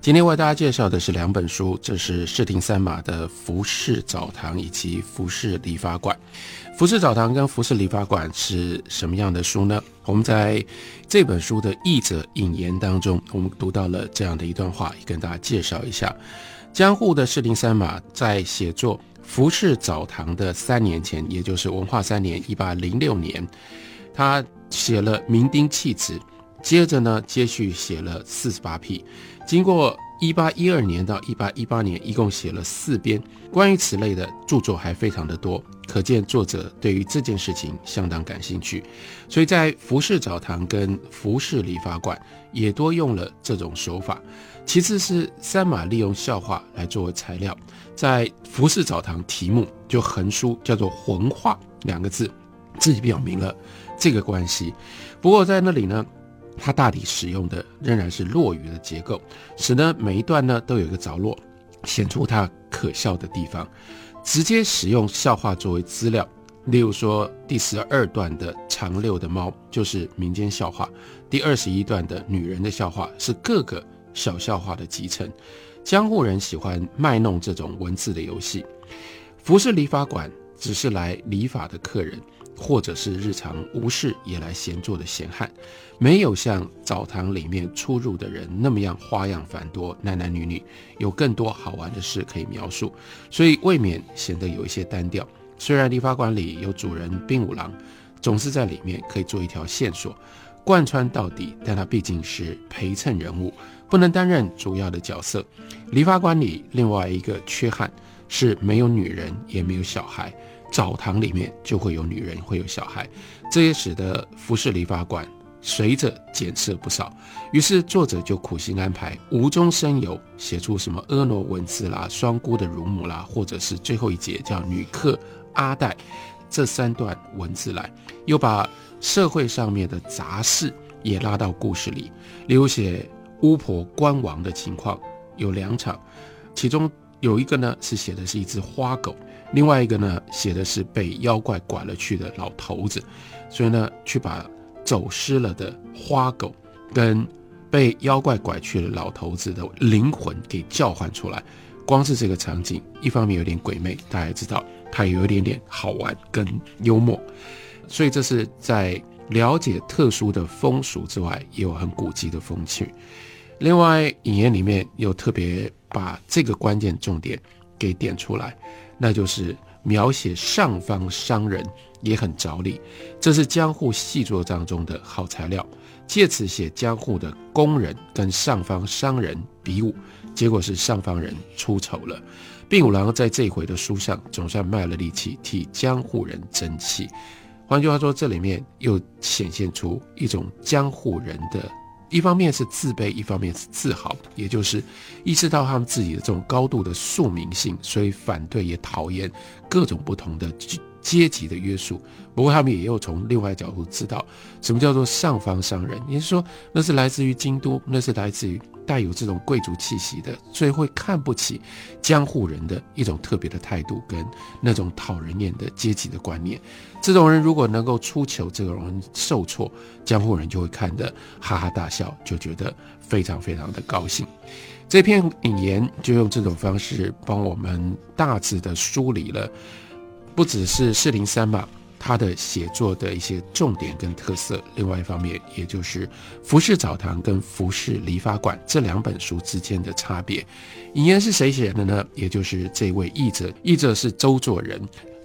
今天为大家介绍的是两本书，这是视听三马的《服饰澡堂》以及《服饰理发馆》。《服饰澡堂》跟《服饰理发馆》是什么样的书呢？我们在这本书的译者引言当中，我们读到了这样的一段话，也跟大家介绍一下。江户的视听三马在写作《服饰澡堂》的三年前，也就是文化三年（一八零六年），他写了《明丁弃子》，接着呢，接续写了《四十八匹》。经过一八一二年到一八一八年，一共写了四编，关于此类的著作还非常的多，可见作者对于这件事情相当感兴趣。所以在服饰澡堂跟服饰理发馆也多用了这种手法。其次是三马利用笑话来作为材料，在服饰澡堂题目就横书叫做“魂话”两个字，自己表明了这个关系。不过在那里呢。它大抵使用的仍然是落语的结构，使得每一段呢都有一个着落，显出它可笑的地方。直接使用笑话作为资料，例如说第十二段的长溜的猫就是民间笑话，第二十一段的女人的笑话是各个小笑话的集成。江户人喜欢卖弄这种文字的游戏。服饰理发馆只是来理发的客人。或者是日常无事也来闲坐的闲汉，没有像澡堂里面出入的人那么样花样繁多，男男女女有更多好玩的事可以描述，所以未免显得有一些单调。虽然理发馆里有主人兵五郎，总是在里面可以做一条线索，贯穿到底，但他毕竟是陪衬人物，不能担任主要的角色。理发馆里另外一个缺憾是没有女人，也没有小孩。澡堂里面就会有女人，会有小孩，这也使得服饰理发馆随着减色不少。于是作者就苦心安排，无中生有，写出什么婀娜文字啦、双姑的乳母啦，或者是最后一节叫女客阿黛这三段文字来，又把社会上面的杂事也拉到故事里。例如写巫婆官王的情况有两场，其中有一个呢是写的是一只花狗。另外一个呢，写的是被妖怪拐了去的老头子，所以呢，去把走失了的花狗跟被妖怪拐去的老头子的灵魂给叫唤出来。光是这个场景，一方面有点鬼魅，大家知道它有一点点好玩跟幽默，所以这是在了解特殊的风俗之外，也有很古迹的风趣。另外，引言里面又特别把这个关键重点给点出来。那就是描写上方商人也很着力，这是江户细作当中的好材料。借此写江户的工人跟上方商人比武，结果是上方人出丑了。并五郎在这回的书上总算卖了力气替江户人争气。换句话说，这里面又显现出一种江户人的。一方面是自卑，一方面是自豪，也就是意识到他们自己的这种高度的宿命性，所以反对也讨厌各种不同的阶级的约束。不过他们也有从另外角度知道什么叫做上方商人，也就是说那是来自于京都，那是来自于带有这种贵族气息的，所以会看不起江户人的一种特别的态度跟那种讨人厌的阶级的观念。这种人如果能够出糗，这种人受挫，江户人就会看得哈哈大笑，就觉得非常非常的高兴。这篇引言就用这种方式帮我们大致的梳理了，不只是四零三吧，他的写作的一些重点跟特色。另外一方面，也就是《服饰澡堂》跟《服饰理发馆》这两本书之间的差别。引言是谁写的呢？也就是这位译者，译者是周作人。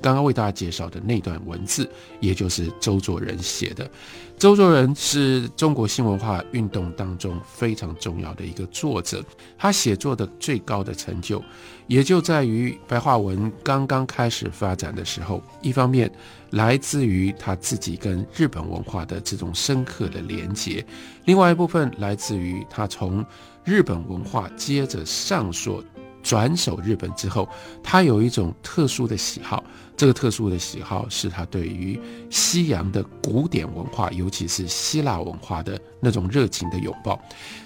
刚刚为大家介绍的那段文字，也就是周作人写的。周作人是中国新文化运动当中非常重要的一个作者，他写作的最高的成就，也就在于白话文刚刚开始发展的时候，一方面来自于他自己跟日本文化的这种深刻的连结，另外一部分来自于他从日本文化接着上溯。转手日本之后，他有一种特殊的喜好。这个特殊的喜好是他对于西洋的古典文化，尤其是希腊文化的那种热情的拥抱，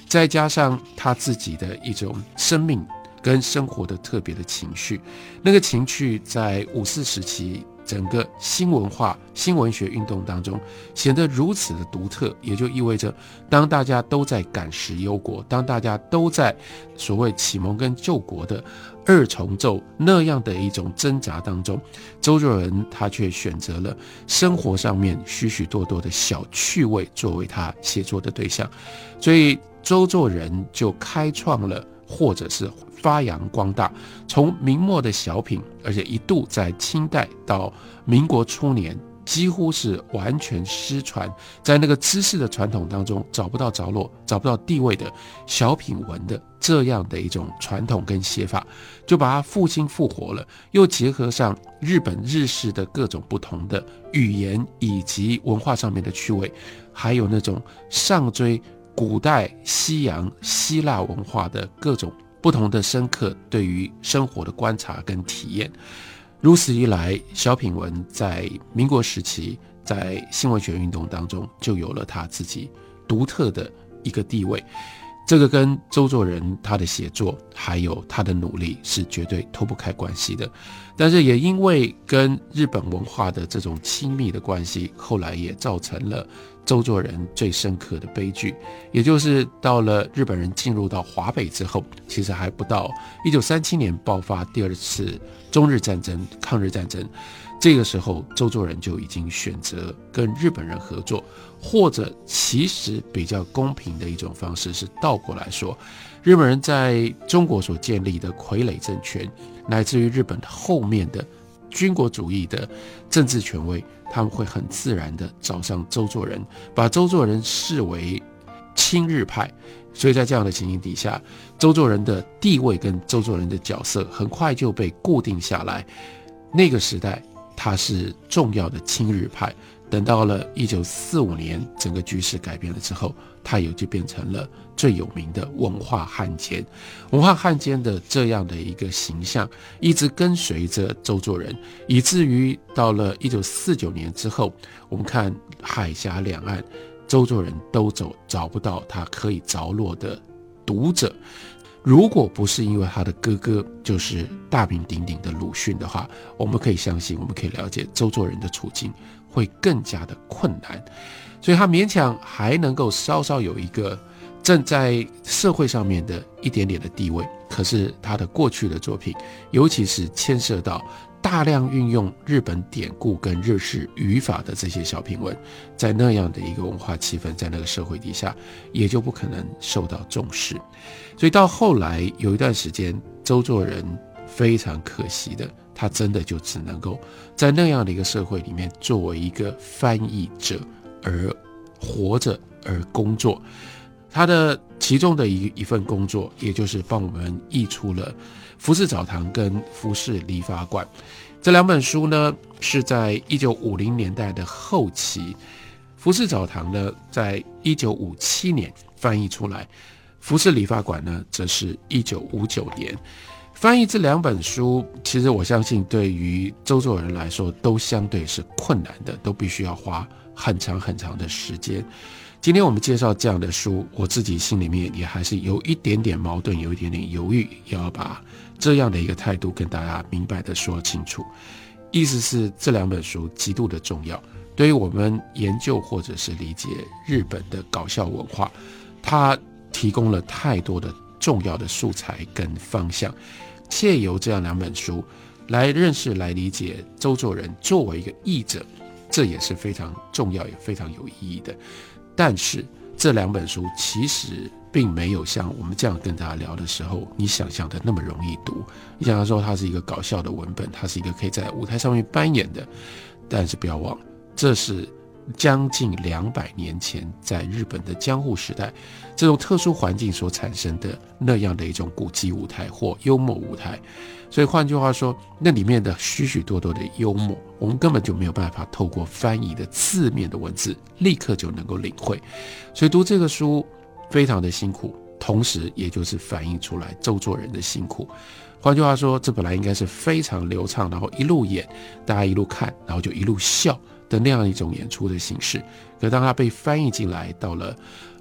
再加上他自己的一种生命跟生活的特别的情绪，那个情绪在五四时期。整个新文化、新文学运动当中显得如此的独特，也就意味着，当大家都在赶时忧国，当大家都在所谓启蒙跟救国的二重奏那样的一种挣扎当中，周作人他却选择了生活上面许许多多的小趣味作为他写作的对象，所以周作人就开创了，或者是。发扬光大，从明末的小品，而且一度在清代到民国初年，几乎是完全失传，在那个知识的传统当中找不到着落、找不到地位的小品文的这样的一种传统跟写法，就把它复兴复活了，又结合上日本日式的各种不同的语言以及文化上面的趣味，还有那种上追古代西洋希腊文化的各种。不同的深刻对于生活的观察跟体验，如此一来，小品文在民国时期在新文学运动当中就有了他自己独特的一个地位。这个跟周作人他的写作还有他的努力是绝对脱不开关系的。但是也因为跟日本文化的这种亲密的关系，后来也造成了。周作人最深刻的悲剧，也就是到了日本人进入到华北之后，其实还不到一九三七年爆发第二次中日战争、抗日战争，这个时候周作人就已经选择跟日本人合作，或者其实比较公平的一种方式是倒过来说，日本人在中国所建立的傀儡政权，乃至于日本后面的军国主义的政治权威。他们会很自然地找上周作人，把周作人视为亲日派，所以在这样的情形底下，周作人的地位跟周作人的角色很快就被固定下来。那个时代，他是重要的亲日派。等到了一九四五年，整个局势改变了之后，他也就变成了最有名的文化汉奸。文化汉奸的这样的一个形象，一直跟随着周作人，以至于到了一九四九年之后，我们看海峡两岸，周作人都走找不到他可以着落的读者。如果不是因为他的哥哥就是大名鼎鼎的鲁迅的话，我们可以相信，我们可以了解周作人的处境。会更加的困难，所以他勉强还能够稍稍有一个正在社会上面的一点点的地位。可是他的过去的作品，尤其是牵涉到大量运用日本典故跟日式语法的这些小品文，在那样的一个文化气氛，在那个社会底下，也就不可能受到重视。所以到后来有一段时间，周作人非常可惜的。他真的就只能够在那样的一个社会里面，作为一个翻译者而活着而工作。他的其中的一一份工作，也就是帮我们译出了《服饰澡堂》跟《服饰理发馆》这两本书呢，是在一九五零年代的后期，《服饰澡堂》呢，在一九五七年翻译出来，《服饰理发馆》呢，则是一九五九年。翻译这两本书，其实我相信对于周作人来说都相对是困难的，都必须要花很长很长的时间。今天我们介绍这样的书，我自己心里面也还是有一点点矛盾，有一点点犹豫，要把这样的一个态度跟大家明白的说清楚。意思是这两本书极度的重要，对于我们研究或者是理解日本的搞笑文化，它提供了太多的重要的素材跟方向。借由这样两本书来认识、来理解周作人作为一个译者，这也是非常重要也非常有意义的。但是这两本书其实并没有像我们这样跟大家聊的时候，你想象的那么容易读。你想象说它是一个搞笑的文本，它是一个可以在舞台上面扮演的。但是不要忘了，这是。将近两百年前，在日本的江户时代，这种特殊环境所产生的那样的一种古迹舞台或幽默舞台，所以换句话说，那里面的许许多多的幽默，我们根本就没有办法透过翻译的字面的文字立刻就能够领会。所以读这个书非常的辛苦，同时也就是反映出来周作人的辛苦。换句话说，这本来应该是非常流畅，然后一路演，大家一路看，然后就一路笑的那样一种演出的形式。可当它被翻译进来，到了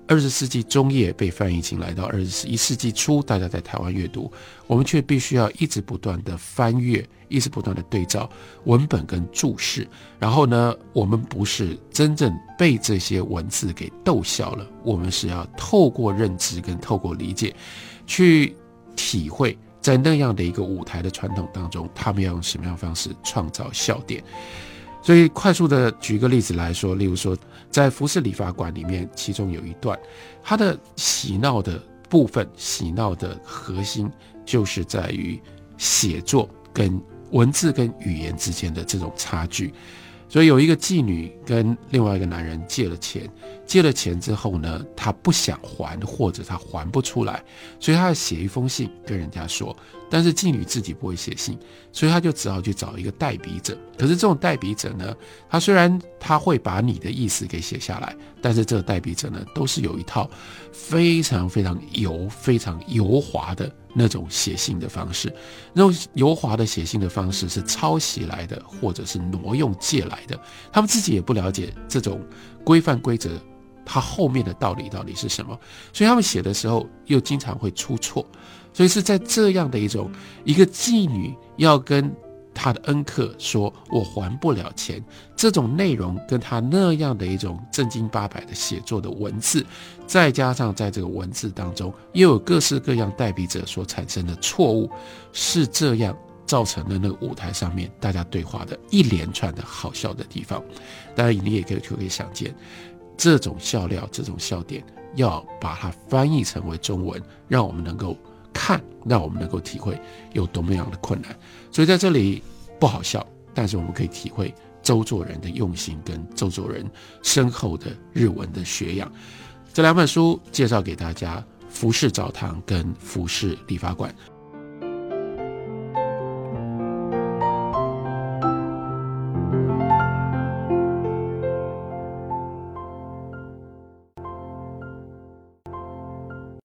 二十世纪中叶被翻译进来，到二十一世纪初，大家在台湾阅读，我们却必须要一直不断的翻阅，一直不断的对照文本跟注释。然后呢，我们不是真正被这些文字给逗笑了，我们是要透过认知跟透过理解，去体会。在那样的一个舞台的传统当中，他们要用什么样方式创造笑点？所以，快速的举一个例子来说，例如说，在服饰理发馆里面，其中有一段，它的喜闹的部分，喜闹的核心就是在于写作跟文字跟语言之间的这种差距。所以有一个妓女跟另外一个男人借了钱，借了钱之后呢，他不想还，或者他还不出来，所以他要写一封信跟人家说。但是妓女自己不会写信，所以他就只好去找一个代笔者。可是这种代笔者呢，他虽然他会把你的意思给写下来，但是这个代笔者呢，都是有一套非常非常油、非常油滑的那种写信的方式。那种油滑的写信的方式是抄袭来的，或者是挪用借来的。他们自己也不了解这种规范规则，它后面的道理到底是什么，所以他们写的时候又经常会出错。所以是在这样的一种一个妓女要跟他的恩客说“我还不了钱”这种内容，跟他那样的一种正经八百的写作的文字，再加上在这个文字当中又有各式各样代笔者所产生的错误，是这样造成了那个舞台上面大家对话的一连串的好笑的地方。当然，你也可以可以想见，这种笑料、这种笑点，要把它翻译成为中文，让我们能够。看，让我们能够体会有多么样的困难。所以在这里不好笑，但是我们可以体会周作人的用心跟周作人深厚的日文的学养。这两本书介绍给大家：服饰澡堂跟服饰理发馆。